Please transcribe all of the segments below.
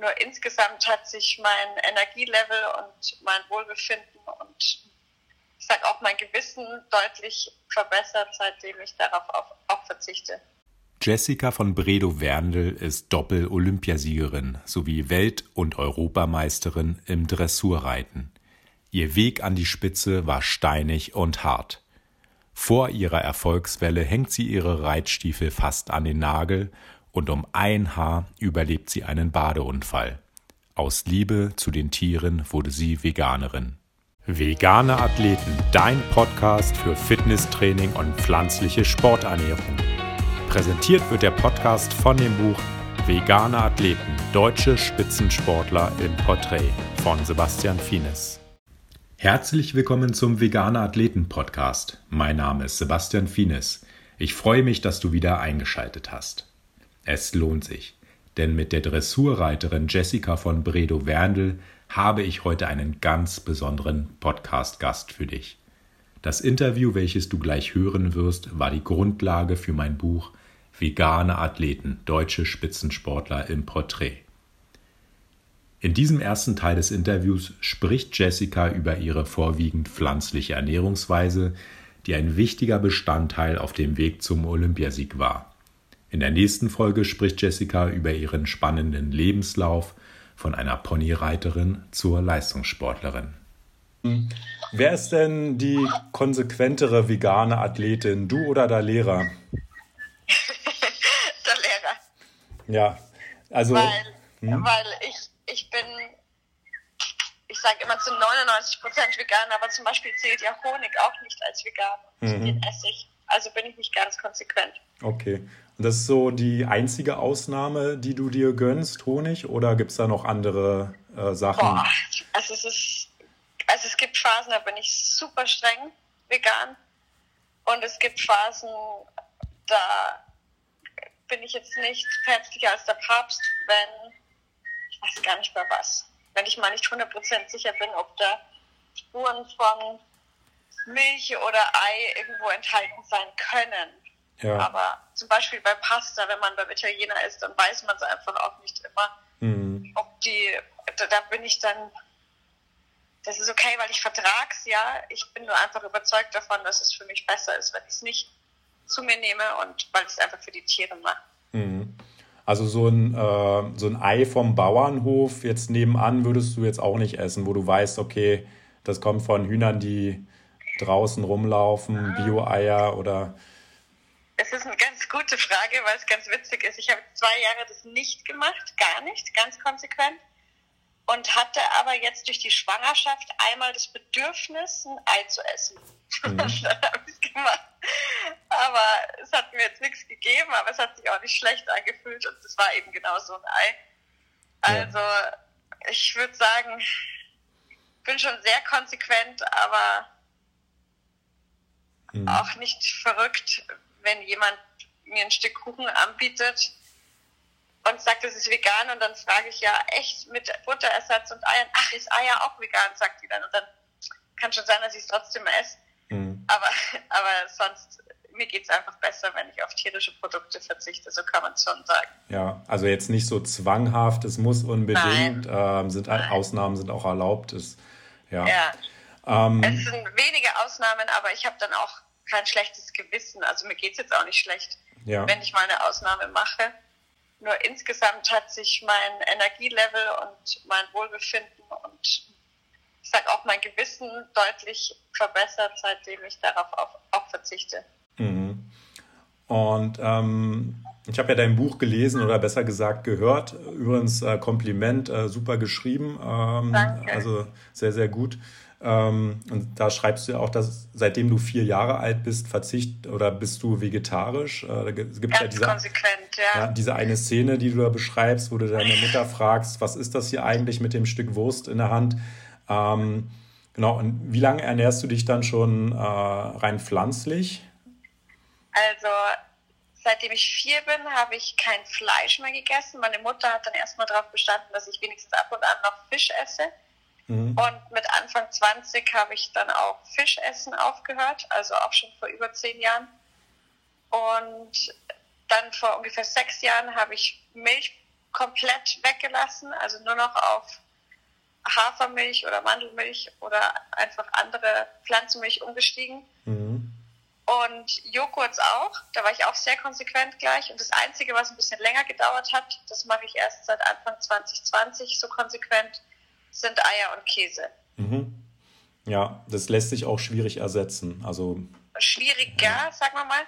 Nur insgesamt hat sich mein Energielevel und mein Wohlbefinden und ich sage auch mein Gewissen deutlich verbessert, seitdem ich darauf auch, verzichte. Jessica von Bredow-Werndl ist Doppel-Olympiasiegerin sowie Welt- und Europameisterin im Dressurreiten. Ihr Weg an die Spitze war steinig und hart. Vor ihrer Erfolgswelle hängt sie ihre Reitstiefel fast an den Nagel und um ein Haar überlebt sie einen Badeunfall. Aus Liebe zu den Tieren wurde sie Veganerin. Vegane Athleten, dein Podcast für Fitnesstraining und pflanzliche Sporternährung. Präsentiert wird der Podcast von dem Buch Vegane Athleten, deutsche Spitzensportler im Porträt von Sebastian Fienes. Herzlich willkommen zum Vegane Athleten Podcast. Mein Name ist Sebastian Fienes. Ich freue mich, dass du wieder eingeschaltet hast. Es lohnt sich, denn mit der Dressurreiterin Jessica von Bredow-Werndl habe ich heute einen ganz besonderen Podcast-Gast für dich. Das Interview, welches du gleich hören wirst, war die Grundlage für mein Buch Vegane Athleten, deutsche Spitzensportler im Porträt. In diesem ersten Teil des Interviews spricht Jessica über ihre vorwiegend pflanzliche Ernährungsweise, die ein wichtiger Bestandteil auf dem Weg zum Olympiasieg war. In der nächsten Folge spricht Jessica über ihren spannenden Lebenslauf von einer Ponyreiterin zur Leistungssportlerin. Wer ist denn die konsequentere vegane Athletin, du oder der Lehrer? der Lehrer. Ja, also. Weil, hm? weil ich, ich bin, ich sage immer zu 99 Prozent vegan, aber zum Beispiel zählt ja Honig auch nicht als vegan. Mhm. Den esse ich. Also bin ich nicht ganz konsequent. Okay. Das ist so die einzige Ausnahme, die du dir gönnst, Honig, oder gibt es da noch andere äh, Sachen? Boah, also es ist, also es gibt Phasen, da bin ich super streng vegan. Und es gibt Phasen, da bin ich jetzt nicht päpstlicher als der Papst, wenn, ich weiß gar nicht mehr was, wenn ich mal nicht 100% sicher bin, ob da Spuren von Milch oder Ei irgendwo enthalten sein können. Ja. Aber zum Beispiel bei Pasta, wenn man beim Italiener ist, dann weiß man es einfach auch nicht immer. Mhm. Ob die, da, da, bin ich dann, das ist okay, weil ich vertrag's, ja. Ich bin nur einfach überzeugt davon, dass es für mich besser ist, wenn ich es nicht zu mir nehme und weil ich es einfach für die Tiere mache. Mhm. Also so ein, äh, so ein Ei vom Bauernhof jetzt nebenan würdest du jetzt auch nicht essen, wo du weißt, okay, das kommt von Hühnern, die draußen rumlaufen, Bio-Eier oder es ist eine ganz gute Frage, weil es ganz witzig ist. Ich habe zwei Jahre das nicht gemacht, gar nicht, ganz konsequent. Und hatte aber jetzt durch die Schwangerschaft einmal das Bedürfnis, ein Ei zu essen. Mhm. dann habe ich es gemacht. Aber es hat mir jetzt nichts gegeben, aber es hat sich auch nicht schlecht angefühlt und es war eben genau so ein Ei. Also ja. ich würde sagen, ich bin schon sehr konsequent, aber mhm. auch nicht verrückt, wenn jemand mir ein Stück Kuchen anbietet und sagt, das ist vegan und dann frage ich ja echt mit Butterersatz und Eiern, ach, ist Eier auch vegan, sagt die dann und dann kann schon sein, dass ich es trotzdem esse. Mhm. Aber, aber sonst, mir geht es einfach besser, wenn ich auf tierische Produkte verzichte, so kann man es schon sagen. Ja, also jetzt nicht so zwanghaft, es muss unbedingt, ähm, sind Nein. Ausnahmen sind auch erlaubt. Ist, ja. ja. Ähm, es sind wenige Ausnahmen, aber ich habe dann auch kein schlechtes Gewissen. Also mir geht es jetzt auch nicht schlecht, ja. wenn ich mal eine Ausnahme mache. Nur insgesamt hat sich mein Energielevel und mein Wohlbefinden und ich sage auch mein Gewissen deutlich verbessert, seitdem ich darauf auch, auch verzichte. Mhm. Und ähm, ich habe ja dein Buch gelesen oder besser gesagt gehört. Übrigens äh, Kompliment, äh, super geschrieben. Ähm, Danke. Also sehr, sehr gut. Ähm, und da schreibst du ja auch, dass seitdem du vier Jahre alt bist, verzicht oder bist du vegetarisch. Äh, da gibt Ganz ja diese, konsequent, ja. ja. Diese eine Szene, die du da beschreibst, wo du deine Mutter fragst, was ist das hier eigentlich mit dem Stück Wurst in der Hand? Ähm, genau, und wie lange ernährst du dich dann schon äh, rein pflanzlich? Also seitdem ich vier bin, habe ich kein Fleisch mehr gegessen. Meine Mutter hat dann erstmal darauf bestanden, dass ich wenigstens ab und an noch Fisch esse. Mhm. Und mit Anfang 20 habe ich dann auch Fischessen aufgehört, also auch schon vor über zehn Jahren. Und dann vor ungefähr sechs Jahren habe ich Milch komplett weggelassen, also nur noch auf Hafermilch oder Mandelmilch oder einfach andere Pflanzenmilch umgestiegen. Mhm. Und Joghurt auch, da war ich auch sehr konsequent gleich. Und das Einzige, was ein bisschen länger gedauert hat, das mache ich erst seit Anfang 2020 so konsequent, sind Eier und Käse. Mhm. Ja, das lässt sich auch schwierig ersetzen. Also schwieriger, ja. sagen wir mal.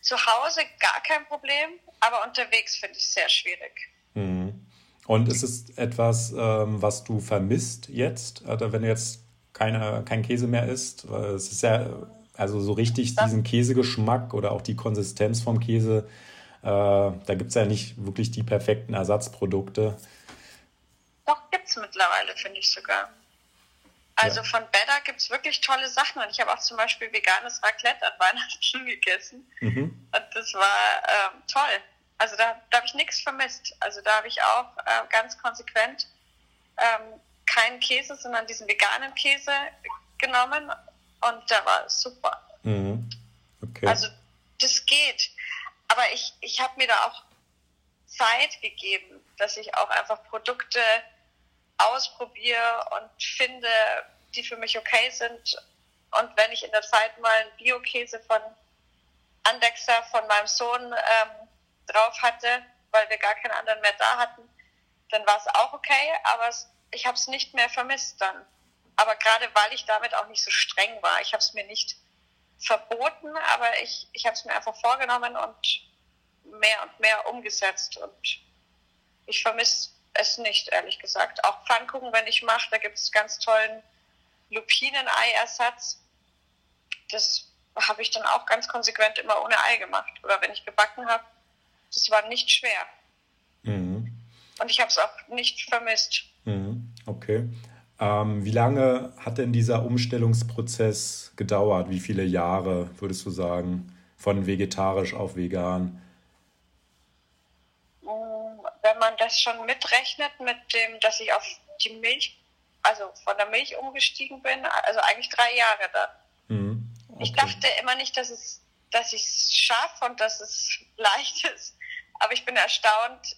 Zu Hause gar kein Problem, aber unterwegs finde ich es sehr schwierig. Mhm. Und ist es etwas, ähm, was du vermisst jetzt, also wenn du jetzt keine, kein Käse mehr isst? Es ist ja also so richtig das diesen Käsegeschmack oder auch die Konsistenz vom Käse, äh, da gibt es ja nicht wirklich die perfekten Ersatzprodukte. Doch, gibt es mittlerweile, finde ich sogar. Also ja. von Better gibt es wirklich tolle Sachen und ich habe auch zum Beispiel veganes Raclette an Weihnachten gegessen mhm. und das war ähm, toll. Also da, da habe ich nichts vermisst. Also da habe ich auch äh, ganz konsequent ähm, keinen Käse, sondern diesen veganen Käse genommen und der war super. Mhm. Okay. Also das geht. Aber ich, ich habe mir da auch Zeit gegeben, dass ich auch einfach Produkte ausprobiere und finde, die für mich okay sind. Und wenn ich in der Zeit mal einen Bio-Käse von Andexer von meinem Sohn ähm, drauf hatte, weil wir gar keinen anderen mehr da hatten, dann war es auch okay, aber ich habe es nicht mehr vermisst dann. Aber gerade weil ich damit auch nicht so streng war, ich habe es mir nicht verboten, aber ich, ich habe es mir einfach vorgenommen und mehr und mehr umgesetzt. Und ich vermisse es nicht, ehrlich gesagt. Auch Pfannkuchen, wenn ich mache, da gibt es ganz tollen Lupinenei-Ersatz. Das habe ich dann auch ganz konsequent immer ohne Ei gemacht. Oder wenn ich gebacken habe, das war nicht schwer. Mhm. Und ich habe es auch nicht vermisst. Mhm. Okay. Ähm, wie lange hat denn dieser Umstellungsprozess gedauert? Wie viele Jahre würdest du sagen, von vegetarisch auf vegan? Wenn man das schon mitrechnet, mit dem, dass ich auf die Milch, also von der Milch umgestiegen bin, also eigentlich drei Jahre da. Mhm. Okay. Ich dachte immer nicht, dass es, dass ich es schaffe und dass es leicht ist. Aber ich bin erstaunt,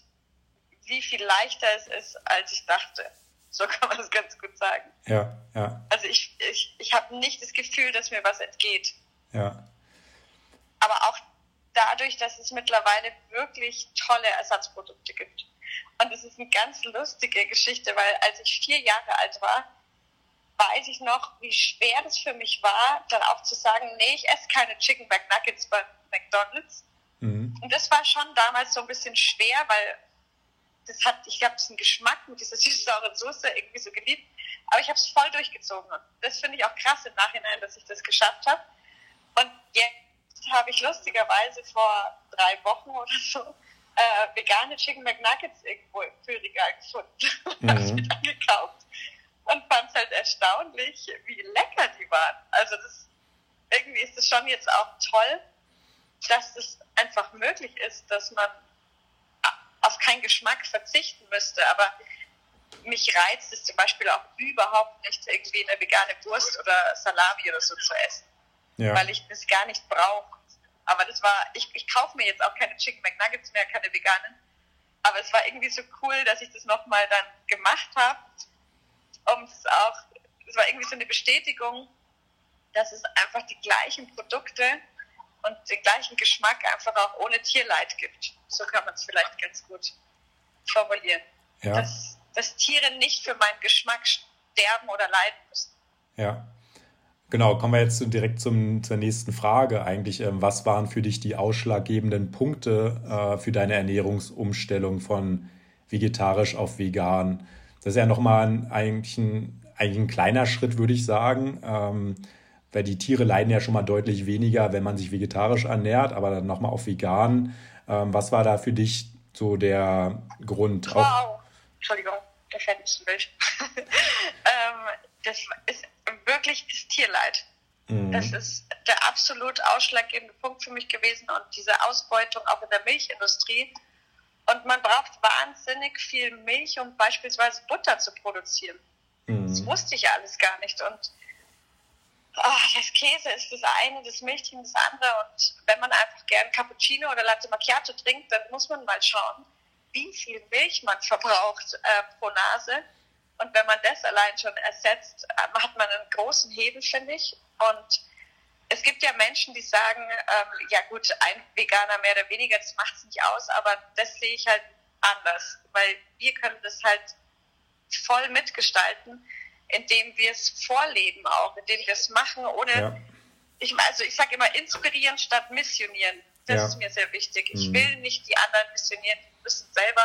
wie viel leichter es ist, als ich dachte. So kann man es ganz gut sagen. Ja, ja. Also ich, ich, ich habe nicht das Gefühl, dass mir was entgeht. Ja. Aber auch dadurch, dass es mittlerweile wirklich tolle Ersatzprodukte gibt. Und es ist eine ganz lustige Geschichte, weil als ich vier Jahre alt war, weiß ich noch, wie schwer das für mich war, dann auch zu sagen, nee, ich esse keine Chicken McNuggets bei McDonald's. Mhm. Und das war schon damals so ein bisschen schwer, weil das hat, ich habe diesen Geschmack mit dieser süß-sauren Soße irgendwie so geliebt. Aber ich habe es voll durchgezogen. Und das finde ich auch krass im Nachhinein, dass ich das geschafft habe. Und jetzt habe ich lustigerweise vor drei Wochen oder so äh, vegane Chicken McNuggets irgendwo im Kühlregal gefunden. Mhm. habe sie dann gekauft und fand es halt erstaunlich, wie lecker die waren. Also das, irgendwie ist es schon jetzt auch toll, dass es einfach möglich ist, dass man auf keinen Geschmack verzichten müsste. Aber mich reizt es zum Beispiel auch überhaupt nicht, irgendwie eine vegane Wurst oder Salami oder so zu essen ja. weil ich das gar nicht brauche. Aber das war, ich, ich kaufe mir jetzt auch keine Chicken McNuggets mehr, keine veganen. Aber es war irgendwie so cool, dass ich das nochmal dann gemacht habe. Um es auch, es war irgendwie so eine Bestätigung, dass es einfach die gleichen Produkte und den gleichen Geschmack einfach auch ohne Tierleid gibt. So kann man es vielleicht ganz gut formulieren. Ja. Dass, dass Tiere nicht für meinen Geschmack sterben oder leiden müssen. Ja. Genau, kommen wir jetzt direkt zum, zur nächsten Frage eigentlich. Ähm, was waren für dich die ausschlaggebenden Punkte äh, für deine Ernährungsumstellung von vegetarisch auf vegan? Das ist ja nochmal ein, eigentlich, ein, eigentlich ein kleiner Schritt, würde ich sagen. Ähm, weil die Tiere leiden ja schon mal deutlich weniger, wenn man sich vegetarisch ernährt, aber dann nochmal auf vegan. Ähm, was war da für dich so der Grund? Wow, Entschuldigung, der fällt ein Bild. ähm, das ist wirklich das Tierleid. Mhm. Das ist der absolut ausschlaggebende Punkt für mich gewesen und diese Ausbeutung auch in der Milchindustrie. Und man braucht wahnsinnig viel Milch, um beispielsweise Butter zu produzieren. Mhm. Das wusste ich alles gar nicht. Und oh, das Käse ist das eine, das Milchchen das andere. Und wenn man einfach gern Cappuccino oder Latte Macchiato trinkt, dann muss man mal schauen, wie viel Milch man verbraucht äh, pro Nase. Und wenn man das allein schon ersetzt, hat man einen großen Hebel, finde ich. Und es gibt ja Menschen, die sagen, ähm, ja gut, ein Veganer mehr oder weniger, das macht es nicht aus, aber das sehe ich halt anders, weil wir können das halt voll mitgestalten, indem wir es vorleben auch, indem wir es machen, ohne, ja. ich, also ich sage immer inspirieren statt missionieren. Das ja. ist mir sehr wichtig. Ich mhm. will nicht die anderen missionieren, die müssen selber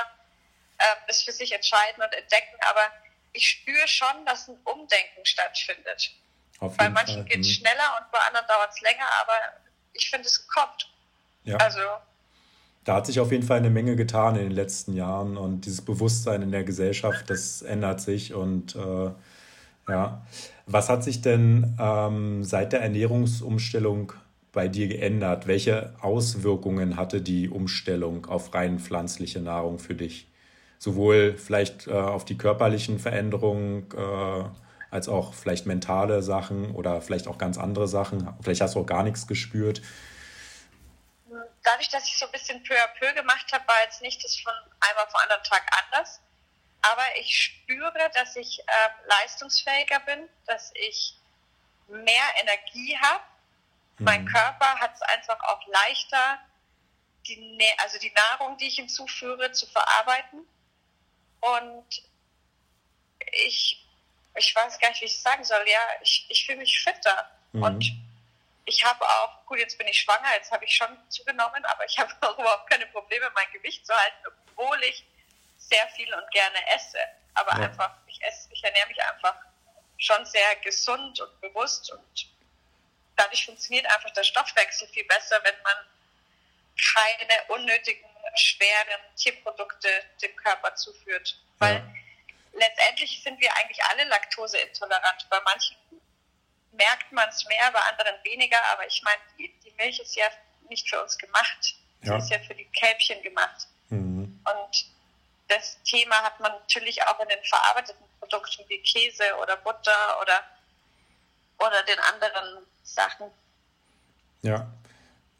äh, das für sich entscheiden und entdecken, aber ich spüre schon, dass ein Umdenken stattfindet. bei manchen geht es mhm. schneller und bei anderen dauert es länger, aber ich finde, es kommt. Ja. Also da hat sich auf jeden Fall eine Menge getan in den letzten Jahren und dieses Bewusstsein in der Gesellschaft, das ändert sich und äh, ja. Was hat sich denn ähm, seit der Ernährungsumstellung bei dir geändert? Welche Auswirkungen hatte die Umstellung auf rein pflanzliche Nahrung für dich? Sowohl vielleicht äh, auf die körperlichen Veränderungen äh, als auch vielleicht mentale Sachen oder vielleicht auch ganz andere Sachen. Vielleicht hast du auch gar nichts gespürt dadurch, dass ich so ein bisschen peu à peu gemacht habe, war jetzt nicht das von einem auf den anderen Tag anders. Aber ich spüre, dass ich äh, leistungsfähiger bin, dass ich mehr Energie habe. Mhm. Mein Körper hat es einfach auch leichter, die, also die Nahrung, die ich hinzuführe, zu verarbeiten. Und ich, ich weiß gar nicht, wie ich es sagen soll. Ja, ich, ich fühle mich fitter. Mhm. Und ich habe auch, gut, jetzt bin ich schwanger, jetzt habe ich schon zugenommen, aber ich habe auch überhaupt keine Probleme, mein Gewicht zu halten, obwohl ich sehr viel und gerne esse. Aber ja. einfach, ich esse, ich ernähre mich einfach schon sehr gesund und bewusst und dadurch funktioniert einfach der Stoffwechsel viel besser, wenn man keine unnötigen, schweren Tierprodukte dem Körper zuführt. Weil ja. letztendlich sind wir eigentlich alle laktoseintolerant. Bei manchen merkt man es mehr, bei anderen weniger. Aber ich meine, die, die, Milch ist ja nicht für uns gemacht. Sie ja. ist ja für die Kälbchen gemacht. Mhm. Und das Thema hat man natürlich auch in den verarbeiteten Produkten wie Käse oder Butter oder, oder den anderen Sachen. Ja.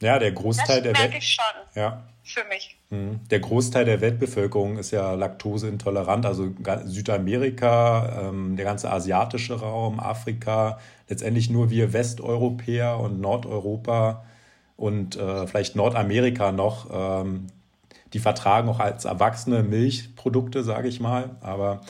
Ja, der Großteil das der Welt. ich schon. Ja. Für mich. Mhm. Der Großteil der Weltbevölkerung ist ja laktoseintolerant, also Südamerika, ähm, der ganze asiatische Raum, Afrika, letztendlich nur wir Westeuropäer und Nordeuropa und äh, vielleicht Nordamerika noch, ähm, die vertragen auch als Erwachsene Milchprodukte, sage ich mal. Aber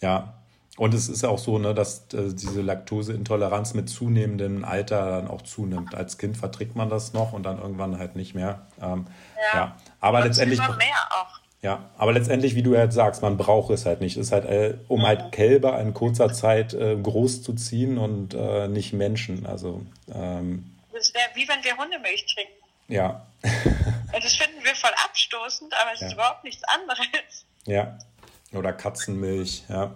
ja, und es ist auch so, ne, dass äh, diese Laktoseintoleranz mit zunehmendem Alter dann auch zunimmt. Als Kind verträgt man das noch und dann irgendwann halt nicht mehr. Ähm, ja. ja. aber letztendlich. Immer mehr auch. Ja, aber letztendlich, wie du halt sagst, man braucht es halt nicht. Es ist halt, äh, um halt Kälber in kurzer Zeit äh, groß zu ziehen und äh, nicht Menschen. Also, ähm, das wäre wie wenn wir Hundemilch trinken. Ja. das finden wir voll abstoßend, aber es ja. ist überhaupt nichts anderes. Ja. Oder Katzenmilch, ja.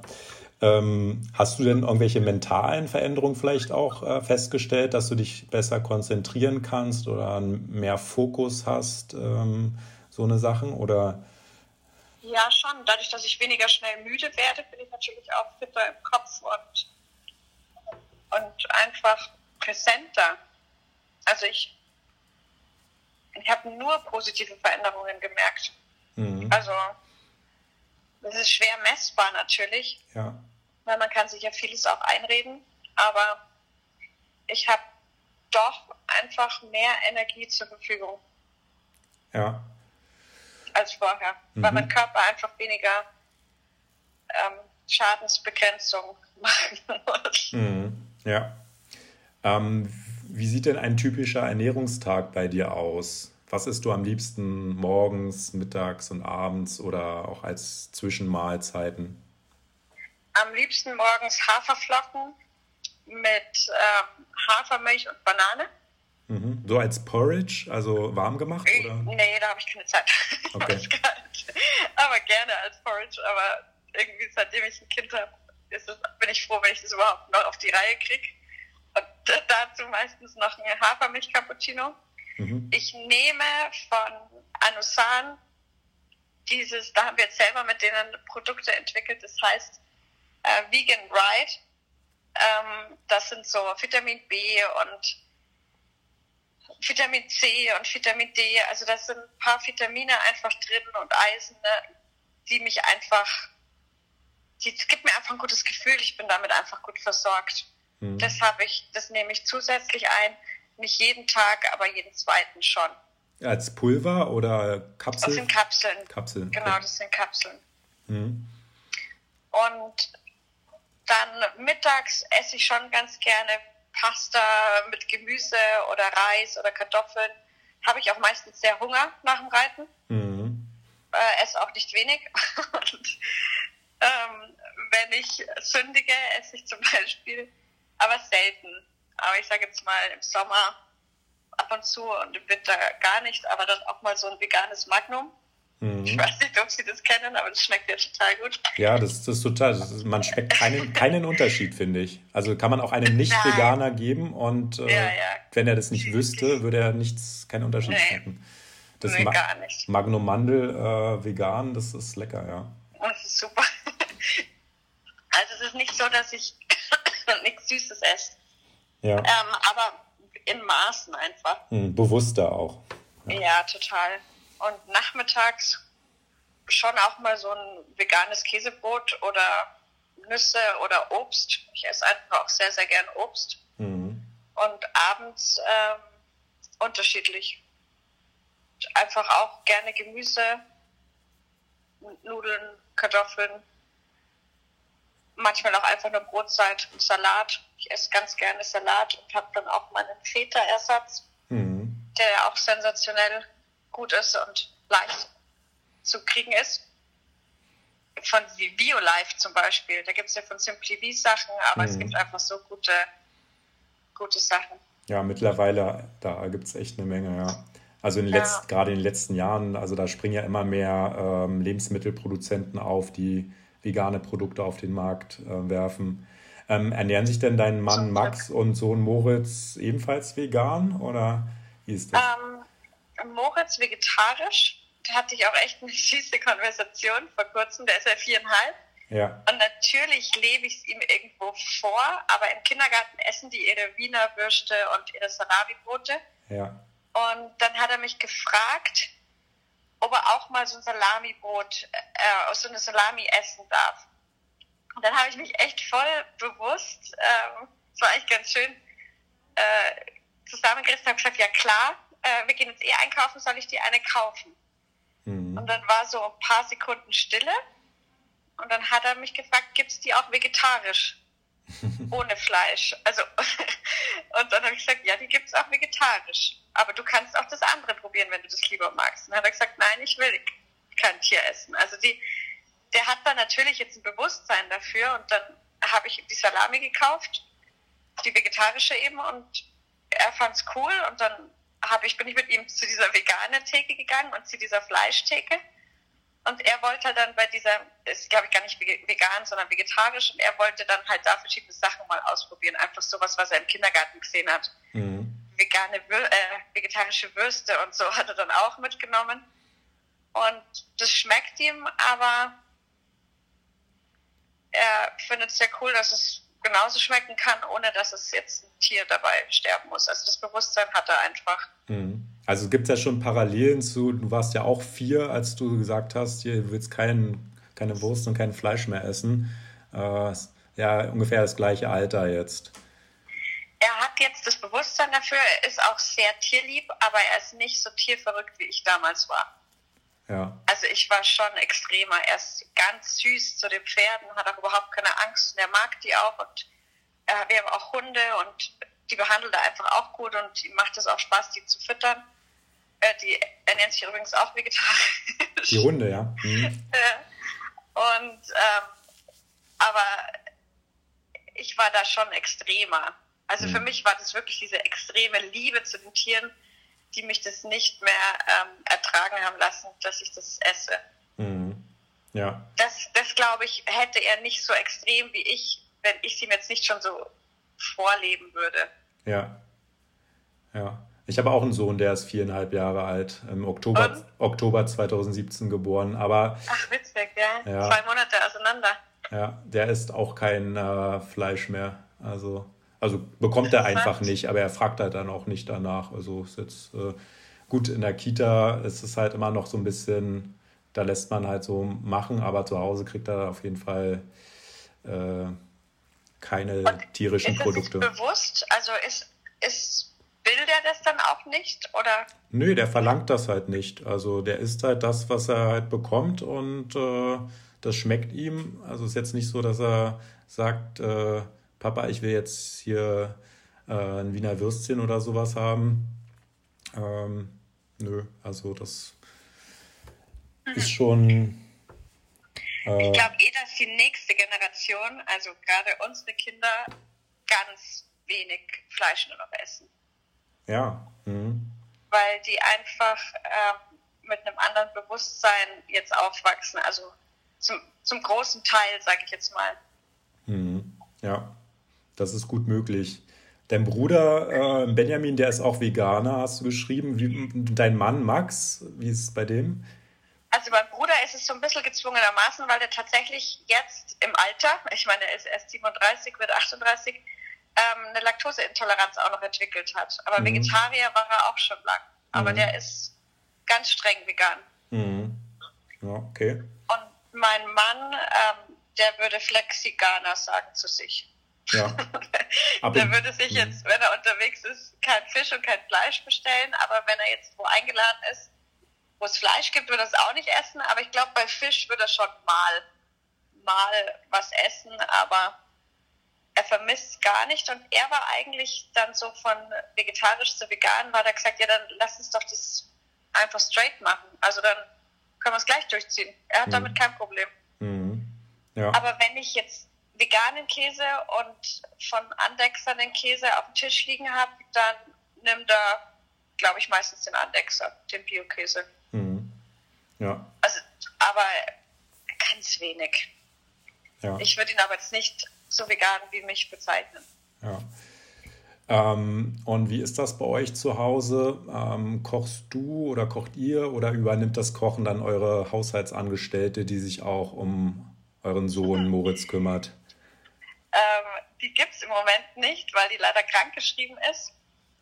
Ähm, hast du denn irgendwelche mentalen Veränderungen vielleicht auch äh, festgestellt, dass du dich besser konzentrieren kannst oder mehr Fokus hast, ähm, so eine Sachen? Oder ja, schon. Dadurch, dass ich weniger schnell müde werde, bin ich natürlich auch fitter im Kopf und, und einfach präsenter. Also ich, ich habe nur positive Veränderungen gemerkt. Mhm. Also das ist schwer messbar natürlich. Ja. Weil man kann sich ja vieles auch einreden, aber ich habe doch einfach mehr Energie zur Verfügung. Ja als vorher, mhm. weil mein Körper einfach weniger ähm, Schadensbegrenzung machen muss. Mhm. Ja. Ähm, wie sieht denn ein typischer Ernährungstag bei dir aus? Was isst du am liebsten morgens, mittags und abends oder auch als Zwischenmahlzeiten? Am liebsten morgens Haferflocken mit äh, Hafermilch und Banane. Mhm. So als Porridge, also warm gemacht? Oder? Nee, da habe ich keine Zeit. Okay. aber gerne als Porridge, aber irgendwie seitdem ich ein Kind habe, bin ich froh, wenn ich das überhaupt noch auf die Reihe kriege. Und dazu meistens noch ein Hafermilch-Cappuccino. Mhm. Ich nehme von Anusan dieses, da haben wir jetzt selber mit denen Produkte entwickelt, das heißt äh, Vegan Right. Ähm, das sind so Vitamin B und Vitamin C und Vitamin D. Also da sind ein paar Vitamine einfach drin und Eisen, ne, die mich einfach, die gibt mir einfach ein gutes Gefühl. Ich bin damit einfach gut versorgt. Mhm. Das habe ich, das nehme ich zusätzlich ein. Nicht jeden Tag, aber jeden zweiten schon. Als Pulver oder Kapseln? Das sind Kapseln. Kapseln. Genau, das sind Kapseln. Mhm. Und dann mittags esse ich schon ganz gerne Pasta mit Gemüse oder Reis oder Kartoffeln. Habe ich auch meistens sehr Hunger nach dem Reiten. Mhm. Äh, esse auch nicht wenig. Und ähm, wenn ich sündige, esse ich zum Beispiel, aber selten. Aber ich sage jetzt mal im Sommer ab und zu und im Winter gar nicht, aber dann auch mal so ein veganes Magnum. Mhm. Ich weiß nicht, ob Sie das kennen, aber das schmeckt ja total gut. Ja, das, das ist total. Das ist, man schmeckt keinen, keinen Unterschied, finde ich. Also kann man auch einem Nicht-Veganer geben und äh, ja, ja. wenn er das nicht wüsste, würde er nichts, keinen Unterschied nee. schmecken. Das nee, Ma gar nicht. Magnum Mandel äh, vegan, das ist lecker, ja. Das ist super. Also es ist nicht so, dass ich nichts Süßes esse. Ja. Ähm, aber in Maßen einfach. Hm, bewusster auch. Ja. ja, total. Und nachmittags schon auch mal so ein veganes Käsebrot oder Nüsse oder Obst. Ich esse einfach auch sehr, sehr gern Obst. Mhm. Und abends ähm, unterschiedlich. Einfach auch gerne Gemüse, Nudeln, Kartoffeln. Manchmal auch einfach nur Brotzeit und Salat. Ich esse ganz gerne Salat und habe dann auch meinen Feta-Ersatz, mhm. der auch sensationell gut ist und leicht zu kriegen ist. Von BioLife zum Beispiel, da gibt es ja von Simply V Sachen, aber mhm. es gibt einfach so gute, gute Sachen. Ja, mittlerweile, da gibt es echt eine Menge, ja. Also in ja. gerade in den letzten Jahren, also da springen ja immer mehr ähm, Lebensmittelproduzenten auf, die vegane Produkte auf den Markt äh, werfen. Ähm, ernähren sich denn dein Mann Max und Sohn Moritz ebenfalls vegan oder wie ist das? Ähm, Moritz vegetarisch. Da hatte ich auch echt eine süße Konversation vor kurzem. Der ist ja viereinhalb. Ja. Und natürlich lebe ich es ihm irgendwo vor, aber im Kindergarten essen die ihre Wiener Würste und ihre Salami-Brote. Ja. Und dann hat er mich gefragt, ob er auch mal so ein Salami-Brot, äh, so eine Salami essen darf. Und dann habe ich mich echt voll bewusst, ähm, das war echt ganz schön, äh, zusammengerissen, habe gesagt, ja klar, äh, wir gehen jetzt eh einkaufen, soll ich dir eine kaufen? Mhm. Und dann war so ein paar Sekunden Stille. Und dann hat er mich gefragt, gibt es die auch vegetarisch? Ohne Fleisch. Also, und dann habe ich gesagt, ja, die gibt es auch vegetarisch. Aber du kannst auch das andere probieren, wenn du das lieber magst. Und dann hat er gesagt, nein, ich will kein Tier essen. Also die, der hat dann natürlich jetzt ein Bewusstsein dafür und dann habe ich die Salami gekauft, die vegetarische eben und er fand es cool und dann habe ich, bin ich mit ihm zu dieser veganen Theke gegangen und zu dieser Fleischtheke. Und er wollte dann bei dieser, ist glaube ich gar nicht vegan, sondern vegetarisch, und er wollte dann halt da verschiedene Sachen mal ausprobieren. Einfach sowas, was er im Kindergarten gesehen hat. Mhm. Vegane, äh, vegetarische Würste und so hat er dann auch mitgenommen. Und das schmeckt ihm, aber er findet es sehr cool, dass es genauso schmecken kann, ohne dass es jetzt ein Tier dabei sterben muss. Also das Bewusstsein hat er einfach. Mhm. Also es gibt ja schon Parallelen zu, du warst ja auch vier, als du gesagt hast, hier, du willst kein, keine Wurst und kein Fleisch mehr essen. Äh, ja, ungefähr das gleiche Alter jetzt. Er hat jetzt das Bewusstsein dafür, er ist auch sehr tierlieb, aber er ist nicht so tierverrückt, wie ich damals war. Ja. Also ich war schon extremer. Er ist ganz süß zu den Pferden, hat auch überhaupt keine Angst und er mag die auch und äh, wir haben auch Hunde und die behandelt er einfach auch gut und ihm macht es auch Spaß, die zu füttern. Äh, die, er nennt sich übrigens auch vegetarisch. Die Hunde, ja. Mhm. und ähm, aber ich war da schon extremer. Also mhm. für mich war das wirklich diese extreme Liebe zu den Tieren die mich das nicht mehr ähm, ertragen haben lassen, dass ich das esse. Mhm. Ja. Das, das glaube ich, hätte er nicht so extrem wie ich, wenn ich es ihm jetzt nicht schon so vorleben würde. Ja. Ja. Ich habe auch einen Sohn, der ist viereinhalb Jahre alt, im Oktober, Oktober 2017 geboren. Aber, Ach, witzig, ja. ja. Zwei Monate auseinander. Ja, der isst auch kein äh, Fleisch mehr. Also Also bekommt er einfach nicht, aber er fragt halt dann auch nicht danach. Also ist jetzt äh, gut in der Kita ist es halt immer noch so ein bisschen, da lässt man halt so machen, aber zu Hause kriegt er auf jeden Fall äh, keine Und tierischen ist Produkte. Ist bewusst? Also ist, ist will der das dann auch nicht oder? Nö, der verlangt das halt nicht. Also der isst halt das, was er halt bekommt und äh, das schmeckt ihm. Also ist jetzt nicht so, dass er sagt, äh, Papa, ich will jetzt hier äh, ein Wiener Würstchen oder sowas haben. Ähm, nö, also das mhm. ist schon. Äh, ich glaube eh, dass die nächste Generation, also gerade unsere Kinder, ganz wenig Fleisch nur noch essen. Ja. Mhm. Weil die einfach ähm, mit einem anderen Bewusstsein jetzt aufwachsen. Also zum, zum großen Teil, sage ich jetzt mal. Mhm. Ja. Das ist gut möglich. Dein Bruder äh, Benjamin, der ist auch Veganer, hast du geschrieben. Wie, dein Mann Max, wie ist es bei dem? Also beim Bruder ist es so ein bisschen gezwungenermaßen, weil der tatsächlich jetzt im Alter, ich meine, er ist erst 37, wird 38, ähm, eine Laktoseintoleranz auch noch entwickelt hat. Aber mhm. Vegetarier war er auch schon lang. Aber mhm. der ist ganz streng vegan. Mhm. Ja, okay. Und mein Mann, ähm, der würde Flexiganer sagen zu sich. Ja. Der würde sich jetzt, wenn er unterwegs ist, kein Fisch und kein Fleisch bestellen, aber wenn er jetzt wo eingeladen ist, wo es Fleisch gibt, würde er es auch nicht essen. Aber ich glaube, bei Fisch würde er schon mal, mal was essen, aber er vermisst es gar nicht. Und er war eigentlich dann so von vegetarisch zu vegan, war da gesagt, ja, dann lass uns doch das einfach straight machen. Also dann können wir es gleich durchziehen. Er hat mhm. damit kein Problem. Mhm. Ja. Aber wenn ich jetzt veganen Käse und von Andexer den Käse auf dem Tisch liegen habe, dann nimmt er, glaube ich, meistens den Andexer, den Bio-Käse. Mhm. Ja. Also, aber ganz wenig. Ja. Ich würde ihn aber jetzt nicht so vegan wie mich bezeichnen. Ja. Ähm, und wie ist das bei euch zu Hause? Ähm, kochst du oder kocht ihr oder übernimmt das Kochen dann eure Haushaltsangestellte, die sich auch um euren Sohn Moritz kümmert? Ähm, die gibt es im Moment nicht, weil die leider krankgeschrieben ist.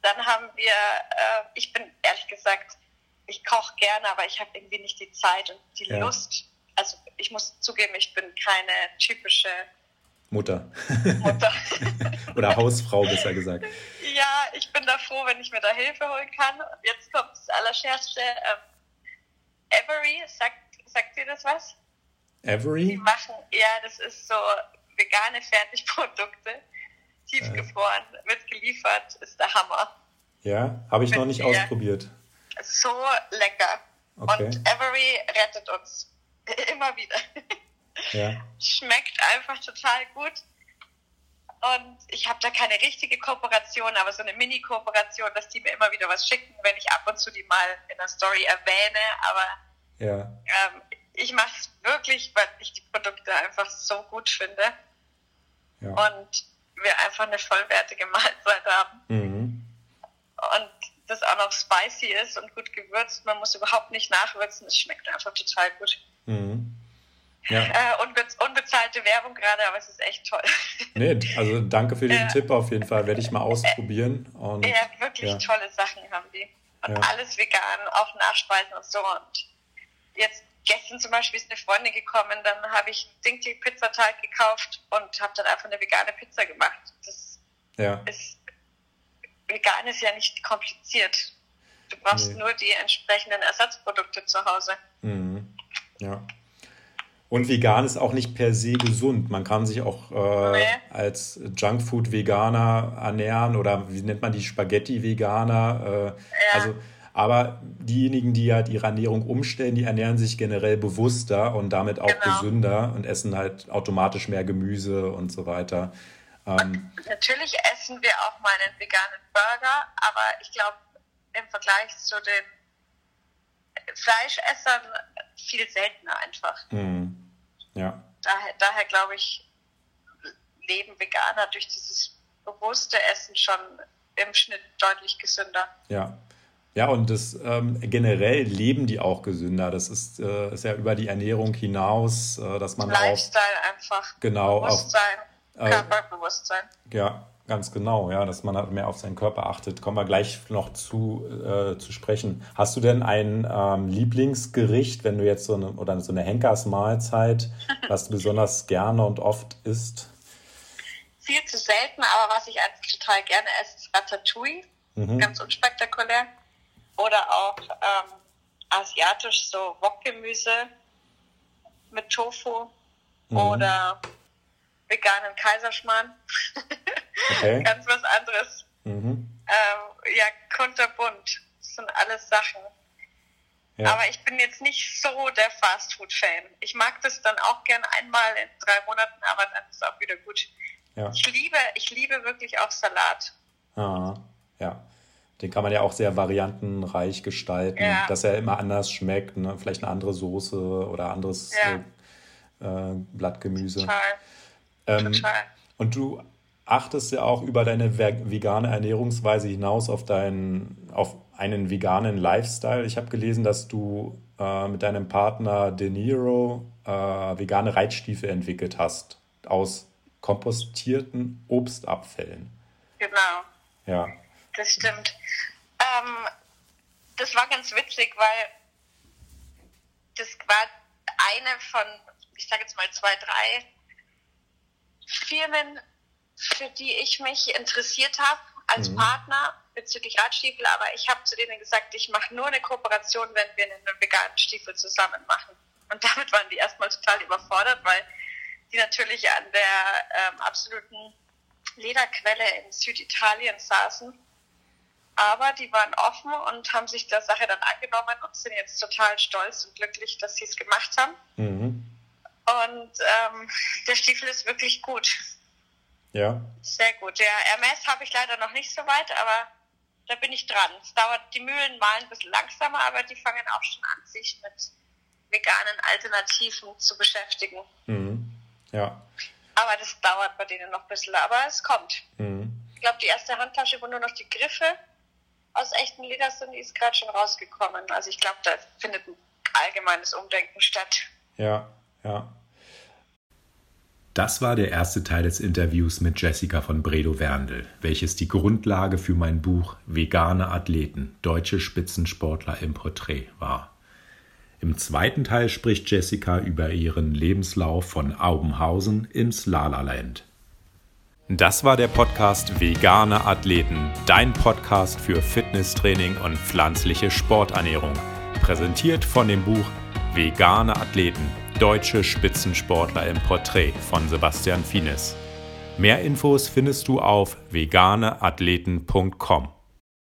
Dann haben wir, äh, ich bin ehrlich gesagt, ich koche gerne, aber ich habe irgendwie nicht die Zeit und die ja. Lust. Also ich muss zugeben, ich bin keine typische Mutter. Mutter. Oder Hausfrau, besser gesagt. Ja, ich bin da froh, wenn ich mir da Hilfe holen kann. Und jetzt kommt das Allerschärfste. Ähm, Avery, sagt, sagt dir das was? Avery? Die machen, ja, das ist so vegane Fertigprodukte, tiefgefroren, äh. wird geliefert, ist der Hammer. Ja, habe ich Mit noch nicht ausprobiert. So lecker. Okay. Und Avery rettet uns immer wieder. Ja. Schmeckt einfach total gut. Und ich habe da keine richtige Kooperation, aber so eine Mini-Kooperation, dass die mir immer wieder was schicken, wenn ich ab und zu die mal in der Story erwähne. Aber ja. ähm, ich mache es wirklich, weil ich die Produkte einfach so gut finde. Ja. Und wir einfach eine vollwertige Mahlzeit haben. Mhm. Und das auch noch spicy ist und gut gewürzt. Man muss überhaupt nicht nachwürzen. Es schmeckt einfach total gut. Mhm. Ja. Äh, unbe unbezahlte Werbung gerade, aber es ist echt toll. Nee, also danke für den ja. Tipp auf jeden Fall. Werde ich mal ausprobieren. Und, ja, wirklich ja. tolle Sachen haben die. Und alles vegan, auch Nachspeisen und so. Und jetzt gestern zum Beispiel ist eine Freundin gekommen, dann habe ich Dinky Pizzateig gekauft und habe dann einfach eine vegane Pizza gemacht. Das ja. ist vegan ist ja nicht kompliziert. Du brauchst nee. nur die entsprechenden Ersatzprodukte zu Hause. Mhm. Ja. Und vegan ist auch nicht per se gesund. Man kann sich auch äh, nee. als Junkfood-Veganer ernähren oder wie nennt man die Spaghetti-Veganer. Äh, ja. Also aber diejenigen, die halt ihre Ernährung umstellen, die ernähren sich generell bewusster und damit auch genau. gesünder und essen halt automatisch mehr Gemüse und so weiter. Ähm, natürlich essen wir auch mal einen veganen Burger, aber ich glaube, im Vergleich zu den Fleischessern viel seltener einfach. Mhm. Ja. Daher, daher glaube ich, leben Veganer durch dieses bewusste Essen schon im Schnitt deutlich gesünder. Ja, ja, und das ähm, generell leben die auch gesünder. Das ist, äh, ist ja über die Ernährung hinaus, äh, dass man Lifestyle auch einfach genau Bewusstsein, auf, äh, Körperbewusstsein. Ja, Ganz genau, ja, dass man halt mehr auf seinen Körper achtet. Kommen wir gleich noch zu, äh, zu sprechen. Hast du denn ein ähm, Lieblingsgericht, wenn du jetzt so eine oder so eine Henkersmahlzeit, was du besonders gerne und oft isst? Viel zu selten, aber was ich eigentlich total gerne esse, ist Ratatouille. Mhm. Ganz unspektakulär. Oder auch ähm, asiatisch so Wokgemüse mit Tofu mhm. oder veganen Kaiserschmarrn. Okay. Ganz was anderes. Mhm. Ähm, ja, kunterbunt. Das sind alles Sachen. Ja. Aber ich bin jetzt nicht so der Fastfood-Fan. Ich mag das dann auch gern einmal in drei Monaten, aber dann ist es auch wieder gut. Ja. Ich liebe, ich liebe wirklich auch Salat. Ah, ja. Den kann man ja auch sehr variantenreich gestalten, ja. dass er immer anders schmeckt. Ne? Vielleicht eine andere Soße oder anderes ja. äh, Blattgemüse. Total. Ähm, Total. Und du achtest ja auch über deine vegane Ernährungsweise hinaus auf, deinen, auf einen veganen Lifestyle. Ich habe gelesen, dass du äh, mit deinem Partner De Niro äh, vegane Reitstiefel entwickelt hast aus kompostierten Obstabfällen. Genau. Ja. Das stimmt. Ähm, das war ganz witzig, weil das war eine von, ich sage jetzt mal zwei, drei Firmen, für die ich mich interessiert habe als mhm. Partner bezüglich Radstiefel, aber ich habe zu denen gesagt, ich mache nur eine Kooperation, wenn wir einen veganen Stiefel zusammen machen. Und damit waren die erstmal total überfordert, weil die natürlich an der ähm, absoluten Lederquelle in Süditalien saßen. Aber die waren offen und haben sich der Sache dann angenommen und sind jetzt total stolz und glücklich, dass sie es gemacht haben. Mhm. Und ähm, der Stiefel ist wirklich gut. Ja. Sehr gut. Der Hermes habe ich leider noch nicht so weit, aber da bin ich dran. Es dauert, die Mühlen malen ein bisschen langsamer, aber die fangen auch schon an, sich mit veganen Alternativen zu beschäftigen. Mhm. Ja. Aber das dauert bei denen noch ein bisschen, aber es kommt. Mhm. Ich glaube, die erste Handtasche, wo nur noch die Griffe aus echten Leder sind, die ist gerade schon rausgekommen. Also ich glaube, da findet ein allgemeines Umdenken statt. Ja, ja. Das war der erste Teil des Interviews mit Jessica von Bredow-Werndl, welches die Grundlage für mein Buch Vegane Athleten, deutsche Spitzensportler im Porträt war. Im zweiten Teil spricht Jessica über ihren Lebenslauf von Aubenhausen ins Lalaland. Das war der Podcast Vegane Athleten, dein Podcast für Fitnesstraining und pflanzliche Sporternährung, präsentiert von dem Buch Vegane Athleten Deutsche Spitzensportler im Porträt von Sebastian Fienes. Mehr Infos findest du auf veganeathleten.com.